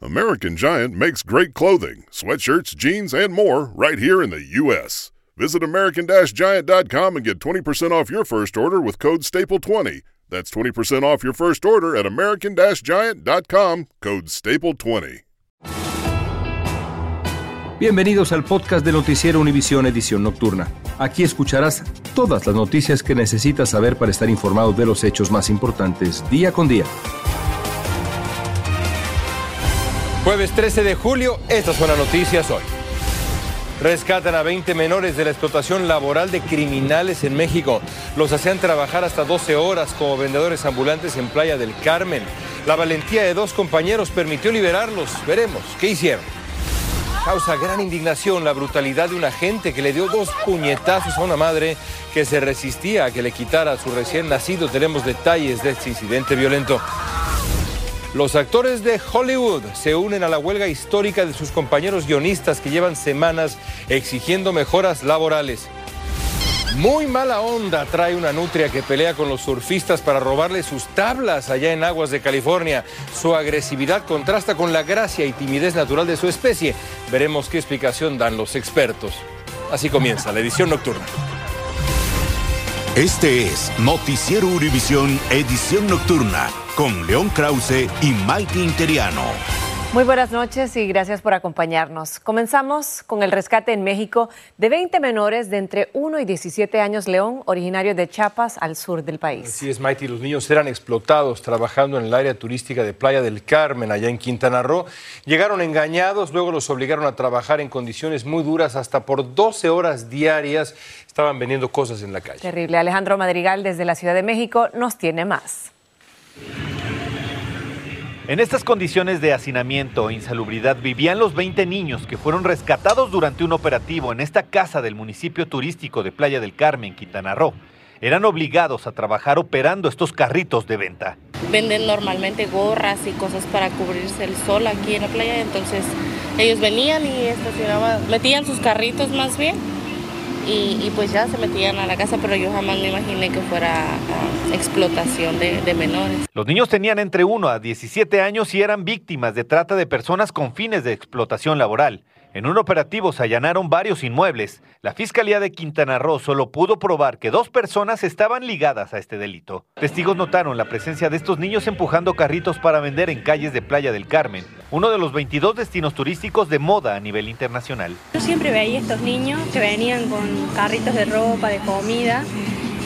American Giant makes great clothing, sweatshirts, jeans, and more right here in the U.S. Visit American Giant.com and get 20% off your first order with code STAPLE20. That's 20% off your first order at American Giant.com, code STAPLE20. Bienvenidos al podcast de Noticiero Univisión Edición Nocturna. Aquí escucharás todas las noticias que necesitas saber para estar informado de los hechos más importantes día con día. Jueves 13 de julio, estas son las noticias hoy. Rescatan a 20 menores de la explotación laboral de criminales en México. Los hacían trabajar hasta 12 horas como vendedores ambulantes en Playa del Carmen. La valentía de dos compañeros permitió liberarlos. Veremos qué hicieron. Causa gran indignación la brutalidad de un agente que le dio dos puñetazos a una madre que se resistía a que le quitara a su recién nacido. Tenemos detalles de este incidente violento. Los actores de Hollywood se unen a la huelga histórica de sus compañeros guionistas que llevan semanas exigiendo mejoras laborales. Muy mala onda trae una nutria que pelea con los surfistas para robarle sus tablas allá en aguas de California. Su agresividad contrasta con la gracia y timidez natural de su especie. Veremos qué explicación dan los expertos. Así comienza la edición nocturna. Este es Noticiero Univisión Edición Nocturna con León Krause y Mike Interiano. Muy buenas noches y gracias por acompañarnos. Comenzamos con el rescate en México de 20 menores de entre 1 y 17 años, León, originarios de Chiapas, al sur del país. Así es, Mighty. Los niños eran explotados trabajando en el área turística de Playa del Carmen, allá en Quintana Roo. Llegaron engañados, luego los obligaron a trabajar en condiciones muy duras, hasta por 12 horas diarias. Estaban vendiendo cosas en la calle. Terrible. Alejandro Madrigal, desde la Ciudad de México, nos tiene más. En estas condiciones de hacinamiento e insalubridad vivían los 20 niños que fueron rescatados durante un operativo en esta casa del municipio turístico de Playa del Carmen, Quintana Roo. Eran obligados a trabajar operando estos carritos de venta. Venden normalmente gorras y cosas para cubrirse el sol aquí en la playa, entonces ellos venían y estacionaban, metían sus carritos más bien y, pues ya se metían a la casa, pero yo jamás me imaginé que fuera ah, explotación de, de, menores. Los niños tenían entre 1 a 17 años y eran víctimas de trata de personas con fines de explotación laboral. En un operativo se allanaron varios inmuebles. La Fiscalía de Quintana Roo solo pudo probar que dos personas estaban ligadas a este delito. Testigos notaron la presencia de estos niños empujando carritos para vender en calles de Playa del Carmen, uno de los 22 destinos turísticos de moda a nivel internacional. Yo siempre veía estos niños que venían con carritos de ropa, de comida.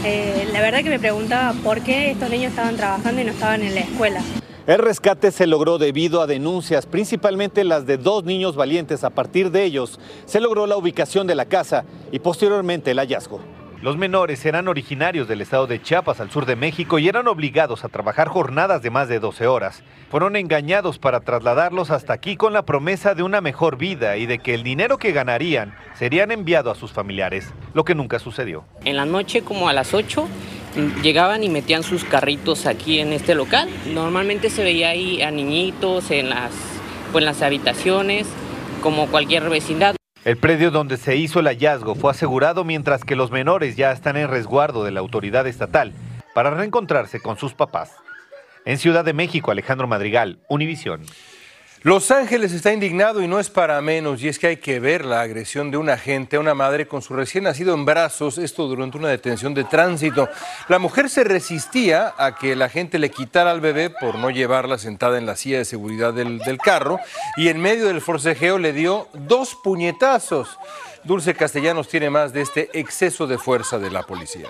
Eh, la verdad que me preguntaba por qué estos niños estaban trabajando y no estaban en la escuela. El rescate se logró debido a denuncias, principalmente las de dos niños valientes. A partir de ellos se logró la ubicación de la casa y posteriormente el hallazgo. Los menores eran originarios del estado de Chiapas, al sur de México, y eran obligados a trabajar jornadas de más de 12 horas. Fueron engañados para trasladarlos hasta aquí con la promesa de una mejor vida y de que el dinero que ganarían serían enviado a sus familiares, lo que nunca sucedió. En la noche, como a las 8, llegaban y metían sus carritos aquí en este local. Normalmente se veía ahí a niñitos en las, pues, en las habitaciones, como cualquier vecindad. El predio donde se hizo el hallazgo fue asegurado mientras que los menores ya están en resguardo de la autoridad estatal para reencontrarse con sus papás. En Ciudad de México, Alejandro Madrigal, Univisión. Los Ángeles está indignado y no es para menos, y es que hay que ver la agresión de un agente a una madre con su recién nacido en brazos, esto durante una detención de tránsito. La mujer se resistía a que el agente le quitara al bebé por no llevarla sentada en la silla de seguridad del, del carro, y en medio del forcejeo le dio dos puñetazos. Dulce Castellanos tiene más de este exceso de fuerza de la policía.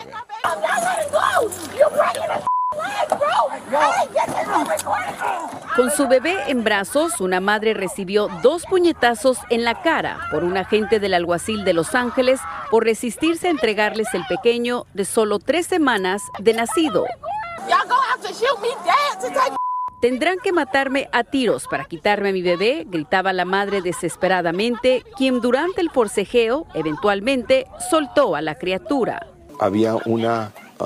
Con su bebé en brazos, una madre recibió dos puñetazos en la cara por un agente del alguacil de Los Ángeles por resistirse a entregarles el pequeño de solo tres semanas de nacido. Tendrán que matarme a tiros para quitarme a mi bebé, gritaba la madre desesperadamente, quien durante el forcejeo eventualmente soltó a la criatura. Había una uh,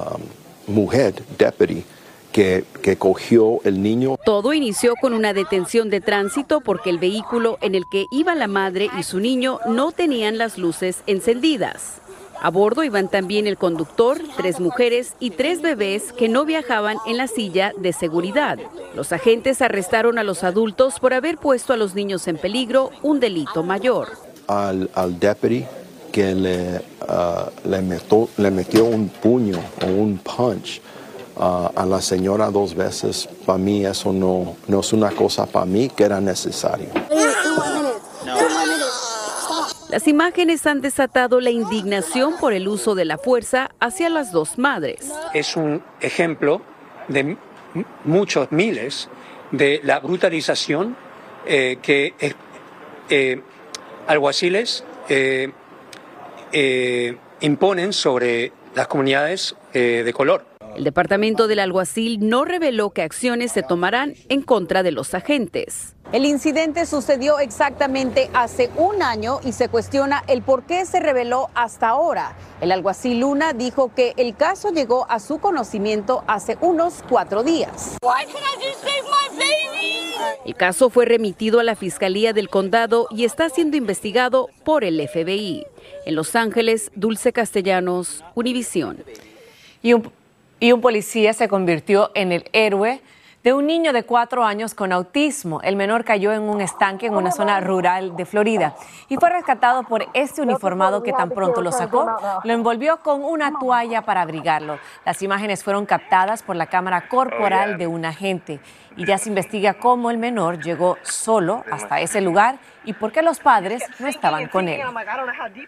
um, mujer, deputy, que, que, cogió el niño. Todo inició con una detención de tránsito porque el vehículo en el que iba la madre y su niño no tenían las luces encendidas. A bordo iban también el conductor, tres mujeres y tres bebés que no viajaban en la silla de seguridad. Los agentes arrestaron a los adultos por haber puesto a los niños en peligro, un delito mayor. Al, al deputy que le, uh, le, metió, le, metió, un puño o un punch uh, a la señora dos veces, para mí eso no, no es una cosa para mí que era necesario. Las imágenes han desatado la indignación por el uso de la fuerza hacia las dos madres. Es un ejemplo de muchos miles de la brutalización eh, que eh, eh, alguaciles eh, imponen sobre las comunidades de color. El departamento del alguacil no reveló qué acciones se tomarán en contra de los agentes. El incidente sucedió exactamente hace un año y se cuestiona el por qué se reveló hasta ahora. El alguacil Luna dijo que el caso llegó a su conocimiento hace unos cuatro días. El caso fue remitido a la Fiscalía del Condado y está siendo investigado por el FBI. En Los Ángeles, Dulce Castellanos, Univisión. Y un, y un policía se convirtió en el héroe de un niño de cuatro años con autismo. El menor cayó en un estanque en una zona rural de Florida y fue rescatado por este uniformado que tan pronto lo sacó, lo envolvió con una toalla para abrigarlo. Las imágenes fueron captadas por la cámara corporal de un agente y ya se investiga cómo el menor llegó solo hasta ese lugar y por qué los padres no estaban con él.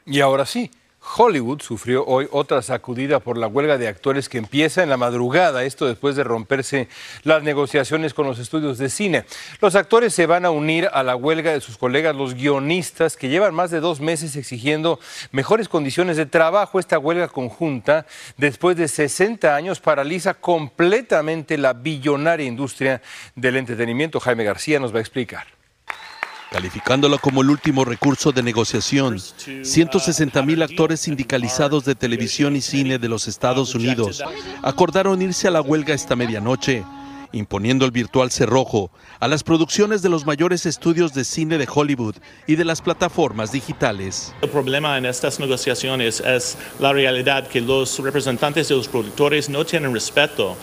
Y ahora sí. Hollywood sufrió hoy otra sacudida por la huelga de actores que empieza en la madrugada, esto después de romperse las negociaciones con los estudios de cine. Los actores se van a unir a la huelga de sus colegas, los guionistas, que llevan más de dos meses exigiendo mejores condiciones de trabajo. Esta huelga conjunta, después de 60 años, paraliza completamente la billonaria industria del entretenimiento. Jaime García nos va a explicar calificándolo como el último recurso de negociación. 160 mil actores sindicalizados de televisión y cine de los Estados Unidos acordaron irse a la huelga esta medianoche, imponiendo el virtual cerrojo a las producciones de los mayores estudios de cine de Hollywood y de las plataformas digitales. El problema en estas negociaciones es la realidad que los representantes de los productores no tienen respeto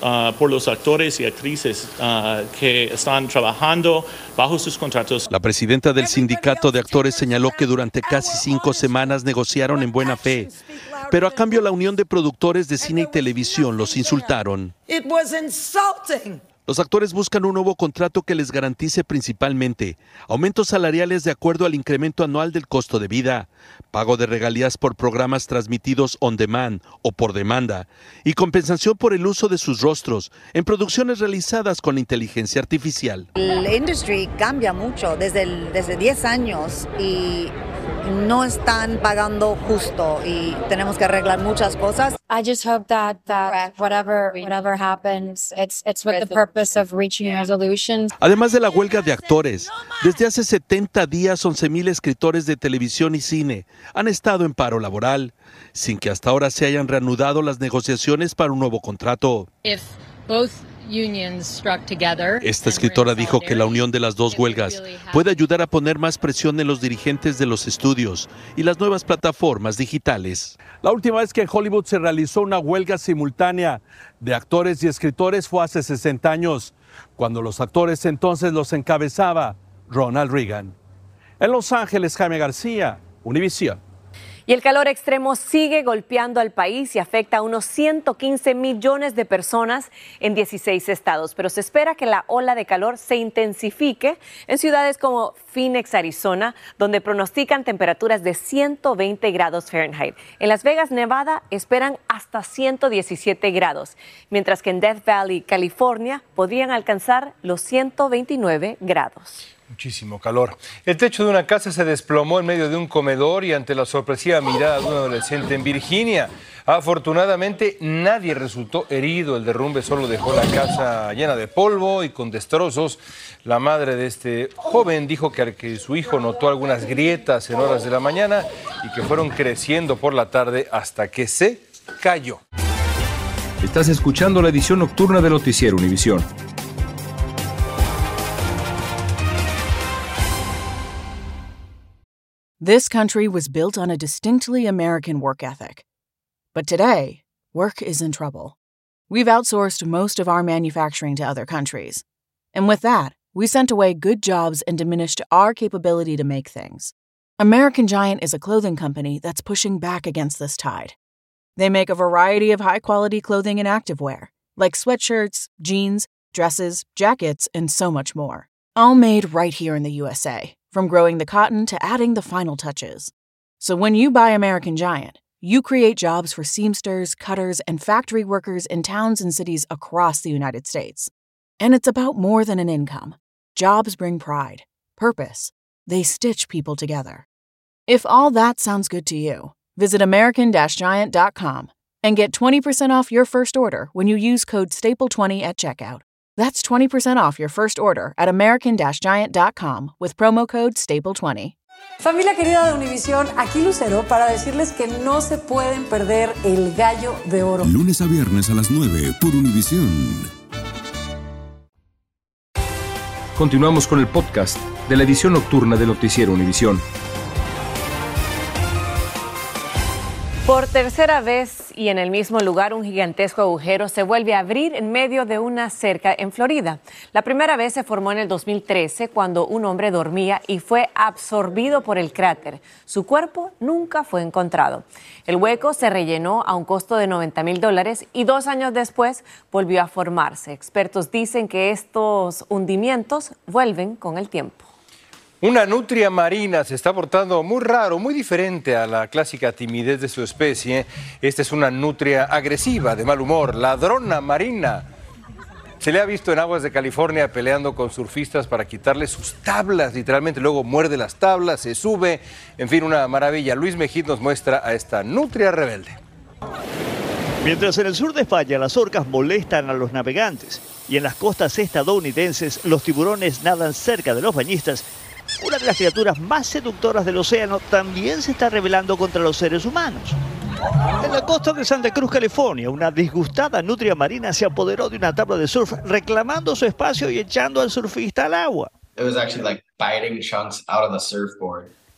Uh, por los actores y actrices uh, que están trabajando bajo sus contratos. La presidenta del sindicato de actores señaló que durante casi cinco semanas negociaron en buena fe, pero a cambio la Unión de Productores de Cine y Televisión los insultaron. Los actores buscan un nuevo contrato que les garantice principalmente aumentos salariales de acuerdo al incremento anual del costo de vida, pago de regalías por programas transmitidos on demand o por demanda y compensación por el uso de sus rostros en producciones realizadas con inteligencia artificial. La industria cambia mucho desde, desde 10 años y no están pagando justo y tenemos que arreglar muchas cosas. I just hope that, that whatever, whatever happens, it's, it's with the purpose of reaching resolution. Además de la huelga de actores, desde hace 70 días 11.000 escritores de televisión y cine han estado en paro laboral, sin que hasta ahora se hayan reanudado las negociaciones para un nuevo contrato. If both esta escritora dijo que la unión de las dos huelgas puede ayudar a poner más presión en los dirigentes de los estudios y las nuevas plataformas digitales. La última vez que en Hollywood se realizó una huelga simultánea de actores y escritores fue hace 60 años, cuando los actores entonces los encabezaba Ronald Reagan. En Los Ángeles, Jaime García, Univision. Y el calor extremo sigue golpeando al país y afecta a unos 115 millones de personas en 16 estados, pero se espera que la ola de calor se intensifique en ciudades como Phoenix, Arizona, donde pronostican temperaturas de 120 grados Fahrenheit. En Las Vegas, Nevada, esperan hasta 117 grados, mientras que en Death Valley, California, podrían alcanzar los 129 grados. Muchísimo calor. El techo de una casa se desplomó en medio de un comedor y ante la sorpresiva mirada de un adolescente en Virginia. Afortunadamente nadie resultó herido. El derrumbe solo dejó la casa llena de polvo y con destrozos. La madre de este joven dijo que, que su hijo notó algunas grietas en horas de la mañana y que fueron creciendo por la tarde hasta que se cayó. Estás escuchando la edición nocturna de Noticiero Univisión. This country was built on a distinctly American work ethic. But today, work is in trouble. We've outsourced most of our manufacturing to other countries. And with that, we sent away good jobs and diminished our capability to make things. American Giant is a clothing company that's pushing back against this tide. They make a variety of high quality clothing and activewear, like sweatshirts, jeans, dresses, jackets, and so much more. All made right here in the USA from growing the cotton to adding the final touches. So when you buy American Giant, you create jobs for seamsters, cutters, and factory workers in towns and cities across the United States. And it's about more than an income. Jobs bring pride, purpose. They stitch people together. If all that sounds good to you, visit American-Giant.com and get 20% off your first order when you use code STAPLE20 at checkout. That's 20% off your first order at American-Giant.com with promo code STAPLE20. Familia querida de Univisión, aquí Lucero para decirles que no se pueden perder el gallo de oro. Lunes a viernes a las 9 por Univisión. Continuamos con el podcast de la edición nocturna de Noticiero Univisión. Por tercera vez y en el mismo lugar, un gigantesco agujero se vuelve a abrir en medio de una cerca en Florida. La primera vez se formó en el 2013 cuando un hombre dormía y fue absorbido por el cráter. Su cuerpo nunca fue encontrado. El hueco se rellenó a un costo de 90 mil dólares y dos años después volvió a formarse. Expertos dicen que estos hundimientos vuelven con el tiempo. Una nutria marina se está portando muy raro, muy diferente a la clásica timidez de su especie. Esta es una nutria agresiva, de mal humor, ladrona marina. Se le ha visto en aguas de California peleando con surfistas para quitarle sus tablas, literalmente. Luego muerde las tablas, se sube. En fin, una maravilla. Luis Mejid nos muestra a esta nutria rebelde. Mientras en el sur de España las orcas molestan a los navegantes y en las costas estadounidenses los tiburones nadan cerca de los bañistas, una de las criaturas más seductoras del océano también se está rebelando contra los seres humanos. En la costa de Santa Cruz, California, una disgustada nutria marina se apoderó de una tabla de surf reclamando su espacio y echando al surfista al agua.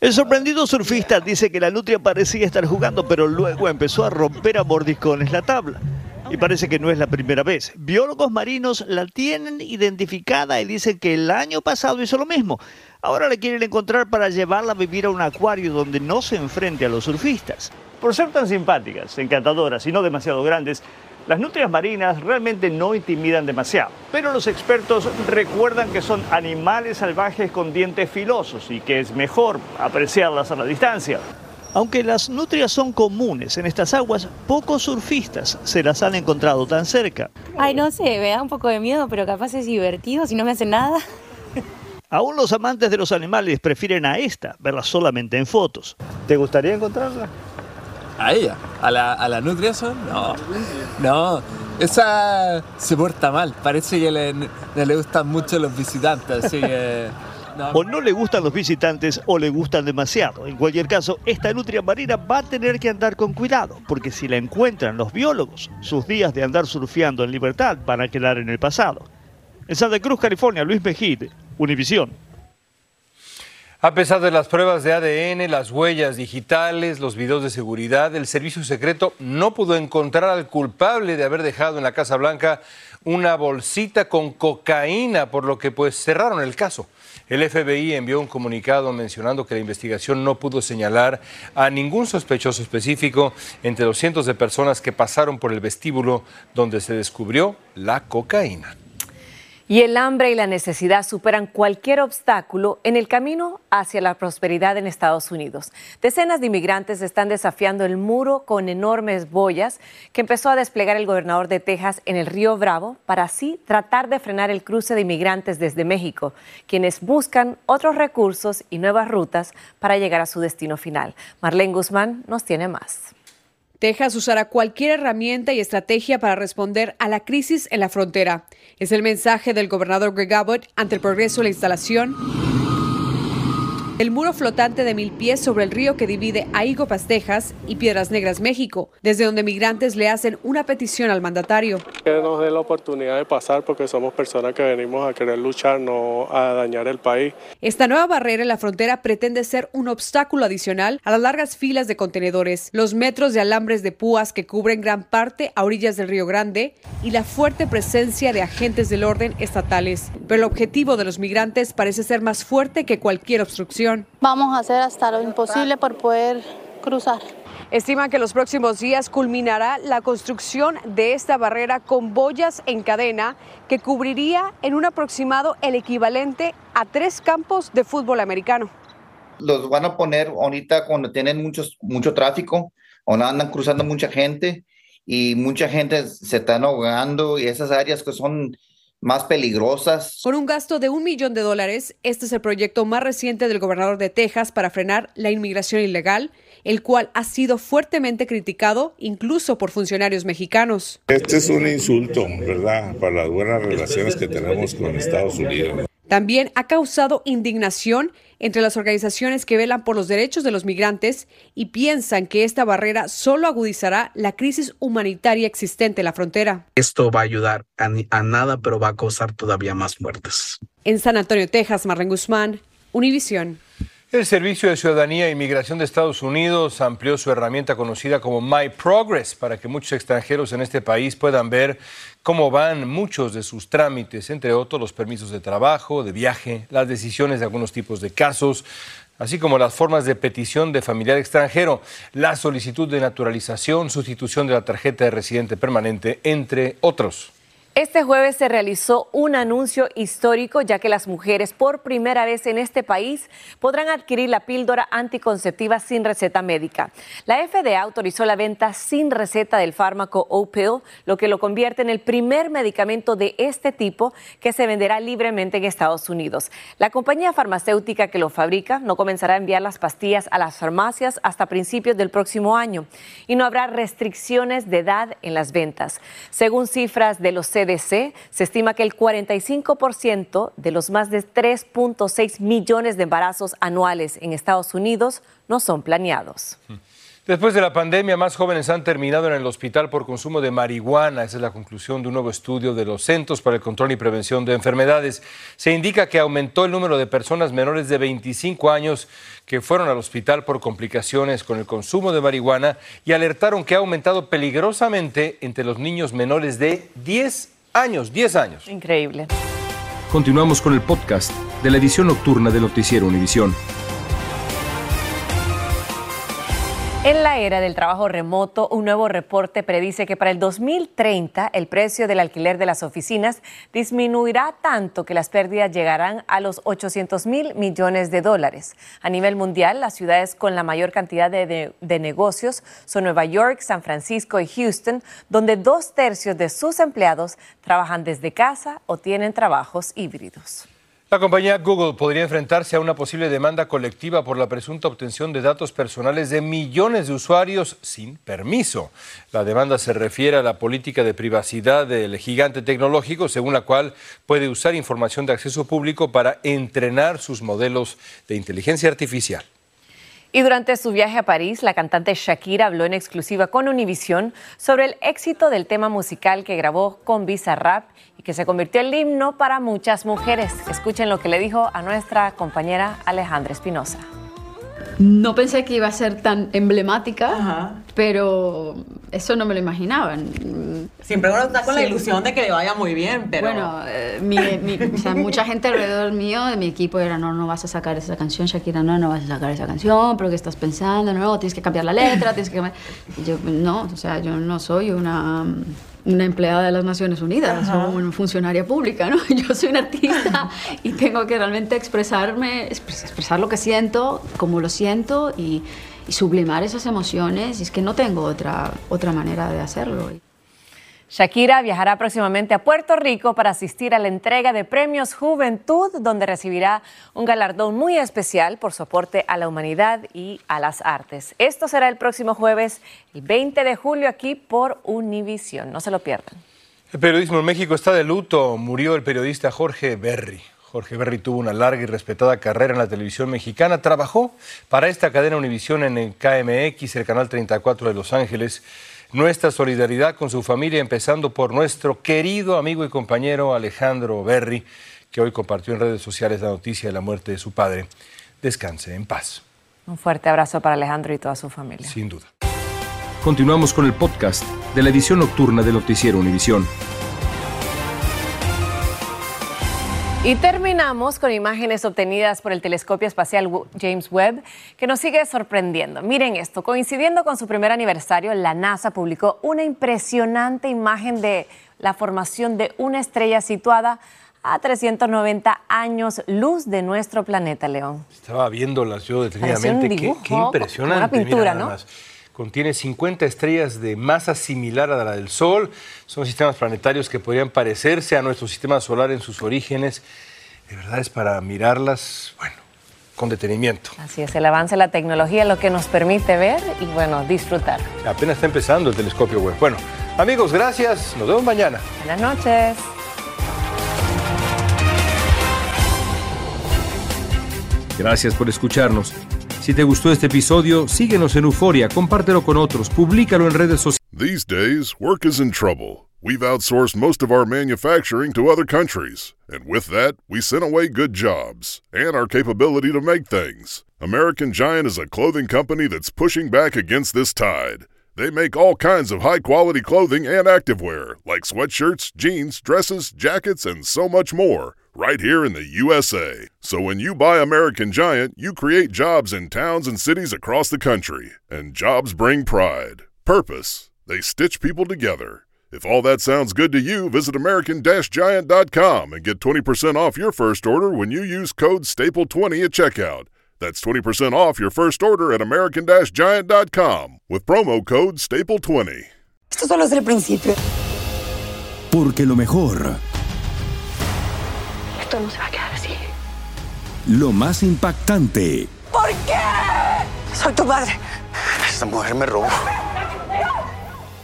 El sorprendido surfista dice que la nutria parecía estar jugando, pero luego empezó a romper a mordiscones la tabla. Y parece que no es la primera vez. Biólogos marinos la tienen identificada y dicen que el año pasado hizo lo mismo. Ahora le quieren encontrar para llevarla a vivir a un acuario donde no se enfrente a los surfistas. Por ser tan simpáticas, encantadoras y no demasiado grandes, las nutrias marinas realmente no intimidan demasiado, pero los expertos recuerdan que son animales salvajes con dientes filosos y que es mejor apreciarlas a la distancia. Aunque las nutrias son comunes en estas aguas, pocos surfistas se las han encontrado tan cerca. Ay, no sé, me da un poco de miedo, pero capaz es divertido si no me hacen nada. Aún los amantes de los animales prefieren a esta, verla solamente en fotos. ¿Te gustaría encontrarla? ¿A ella? ¿A la, a la nutria son? No, no. Esa se porta mal. Parece que le, no le gustan mucho los visitantes, así que... O no le gustan los visitantes o le gustan demasiado. En cualquier caso, esta nutria marina va a tener que andar con cuidado, porque si la encuentran los biólogos, sus días de andar surfeando en libertad van a quedar en el pasado. En Santa Cruz, California, Luis Mejide, Univisión. A pesar de las pruebas de ADN, las huellas digitales, los videos de seguridad, el servicio secreto no pudo encontrar al culpable de haber dejado en la Casa Blanca una bolsita con cocaína, por lo que pues cerraron el caso. El FBI envió un comunicado mencionando que la investigación no pudo señalar a ningún sospechoso específico entre los cientos de personas que pasaron por el vestíbulo donde se descubrió la cocaína. Y el hambre y la necesidad superan cualquier obstáculo en el camino hacia la prosperidad en Estados Unidos. Decenas de inmigrantes están desafiando el muro con enormes boyas que empezó a desplegar el gobernador de Texas en el río Bravo para así tratar de frenar el cruce de inmigrantes desde México, quienes buscan otros recursos y nuevas rutas para llegar a su destino final. Marlene Guzmán nos tiene más. Texas usará cualquier herramienta y estrategia para responder a la crisis en la frontera. Es el mensaje del gobernador Greg Abbott ante el progreso de la instalación el muro flotante de mil pies sobre el río que divide a Igopas, Texas y Piedras Negras, México, desde donde migrantes le hacen una petición al mandatario. Que nos dé la oportunidad de pasar porque somos personas que venimos a querer luchar, no a dañar el país. Esta nueva barrera en la frontera pretende ser un obstáculo adicional a las largas filas de contenedores, los metros de alambres de púas que cubren gran parte a orillas del Río Grande y la fuerte presencia de agentes del orden estatales. Pero el objetivo de los migrantes parece ser más fuerte que cualquier obstrucción. Vamos a hacer hasta lo imposible por poder cruzar. Estima que los próximos días culminará la construcción de esta barrera con boyas en cadena que cubriría en un aproximado el equivalente a tres campos de fútbol americano. Los van a poner ahorita cuando tienen muchos, mucho tráfico, o andan cruzando mucha gente y mucha gente se está ahogando y esas áreas que son más peligrosas. Con un gasto de un millón de dólares, este es el proyecto más reciente del gobernador de Texas para frenar la inmigración ilegal, el cual ha sido fuertemente criticado incluso por funcionarios mexicanos. Este es un insulto, ¿verdad?, para las buenas relaciones que tenemos con Estados Unidos. También ha causado indignación entre las organizaciones que velan por los derechos de los migrantes y piensan que esta barrera solo agudizará la crisis humanitaria existente en la frontera. Esto va a ayudar a, nada, pero va a causar todavía más muertes. En San Antonio, Texas, Marlene Guzmán, Univisión. El Servicio de Ciudadanía e Inmigración de Estados Unidos amplió su herramienta conocida como My Progress para que muchos extranjeros en este país puedan ver cómo van muchos de sus trámites, entre otros los permisos de trabajo, de viaje, las decisiones de algunos tipos de casos, así como las formas de petición de familiar extranjero, la solicitud de naturalización, sustitución de la tarjeta de residente permanente, entre otros. Este jueves se realizó un anuncio histórico ya que las mujeres por primera vez en este país podrán adquirir la píldora anticonceptiva sin receta médica. La FDA autorizó la venta sin receta del fármaco O-Pill, lo que lo convierte en el primer medicamento de este tipo que se venderá libremente en Estados Unidos. La compañía farmacéutica que lo fabrica no comenzará a enviar las pastillas a las farmacias hasta principios del próximo año y no habrá restricciones de edad en las ventas. Según cifras de los se estima que el 45% de los más de 3.6 millones de embarazos anuales en Estados Unidos no son planeados. Después de la pandemia, más jóvenes han terminado en el hospital por consumo de marihuana. Esa es la conclusión de un nuevo estudio de los Centros para el Control y Prevención de Enfermedades. Se indica que aumentó el número de personas menores de 25 años que fueron al hospital por complicaciones con el consumo de marihuana y alertaron que ha aumentado peligrosamente entre los niños menores de 10 años, 10 años. Increíble. Continuamos con el podcast de la edición nocturna de Noticiero Univisión. En la era del trabajo remoto, un nuevo reporte predice que para el 2030 el precio del alquiler de las oficinas disminuirá tanto que las pérdidas llegarán a los 800 mil millones de dólares. A nivel mundial, las ciudades con la mayor cantidad de, de negocios son Nueva York, San Francisco y Houston, donde dos tercios de sus empleados trabajan desde casa o tienen trabajos híbridos. La compañía Google podría enfrentarse a una posible demanda colectiva por la presunta obtención de datos personales de millones de usuarios sin permiso. La demanda se refiere a la política de privacidad del gigante tecnológico, según la cual puede usar información de acceso público para entrenar sus modelos de inteligencia artificial. Y durante su viaje a París, la cantante Shakira habló en exclusiva con Univision sobre el éxito del tema musical que grabó con Rap y que se convirtió en el himno para muchas mujeres. Escuchen lo que le dijo a nuestra compañera Alejandra Espinosa. No pensé que iba a ser tan emblemática, pero eso no me lo imaginaba. Siempre uno está con la ilusión de que le vaya muy bien, pero... Bueno, eh, mi, mi, o sea, mucha gente alrededor mío, de mi equipo, era, no, no vas a sacar esa canción, Shakira, no, no vas a sacar esa canción, pero ¿qué estás pensando? No, tienes que cambiar la letra, tienes que cambiar... Yo, no, o sea, yo no soy una una empleada de las Naciones Unidas o una funcionaria pública, ¿no? Yo soy una artista y tengo que realmente expresarme, expresar lo que siento, cómo lo siento y, y sublimar esas emociones. Y es que no tengo otra, otra manera de hacerlo. Shakira viajará próximamente a Puerto Rico para asistir a la entrega de Premios Juventud, donde recibirá un galardón muy especial por soporte a la humanidad y a las artes. Esto será el próximo jueves, el 20 de julio, aquí por Univision. No se lo pierdan. El periodismo en México está de luto. Murió el periodista Jorge Berry. Jorge Berry tuvo una larga y respetada carrera en la televisión mexicana. Trabajó para esta cadena Univision en el KMX, el canal 34 de Los Ángeles nuestra solidaridad con su familia, empezando por nuestro querido amigo y compañero Alejandro Berry, que hoy compartió en redes sociales la noticia de la muerte de su padre. Descanse en paz. Un fuerte abrazo para Alejandro y toda su familia. Sin duda. Continuamos con el podcast de la edición nocturna del Noticiero Univisión. Y terminamos con imágenes obtenidas por el telescopio espacial James Webb, que nos sigue sorprendiendo. Miren esto, coincidiendo con su primer aniversario, la NASA publicó una impresionante imagen de la formación de una estrella situada a 390 años luz de nuestro planeta, León. Estaba viéndolas yo detenidamente. qué, qué, impresionante. Una pintura, ¿no? Contiene 50 estrellas de masa similar a la del Sol. Son sistemas planetarios que podrían parecerse a nuestro sistema solar en sus orígenes. De verdad es para mirarlas, bueno, con detenimiento. Así es, el avance de la tecnología lo que nos permite ver y, bueno, disfrutar. Apenas está empezando el telescopio web. Bueno, amigos, gracias. Nos vemos mañana. Buenas noches. Gracias por escucharnos. Si te gustó este episodio, síguenos en Euforia, compártelo con otros, públicalo en redes sociales. These days, work is in trouble. We've outsourced most of our manufacturing to other countries, and with that, we sent away good jobs and our capability to make things. American Giant is a clothing company that's pushing back against this tide. They make all kinds of high quality clothing and activewear, like sweatshirts, jeans, dresses, jackets, and so much more right here in the USA. So when you buy American Giant, you create jobs in towns and cities across the country. And jobs bring pride, purpose. They stitch people together. If all that sounds good to you, visit American-Giant.com and get 20% off your first order when you use code STAPLE20 at checkout. That's 20% off your first order at American-Giant.com with promo code STAPLE20. Esto solo es el principio. Porque lo mejor esto no se va a quedar así. Lo más impactante. ¿Por qué? Soy tu madre. Esta mujer me robó.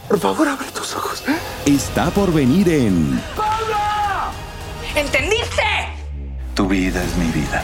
Por favor, abre tus ojos. Está por venir en. ¡Pablo! ¿Entendiste? Tu vida es mi vida.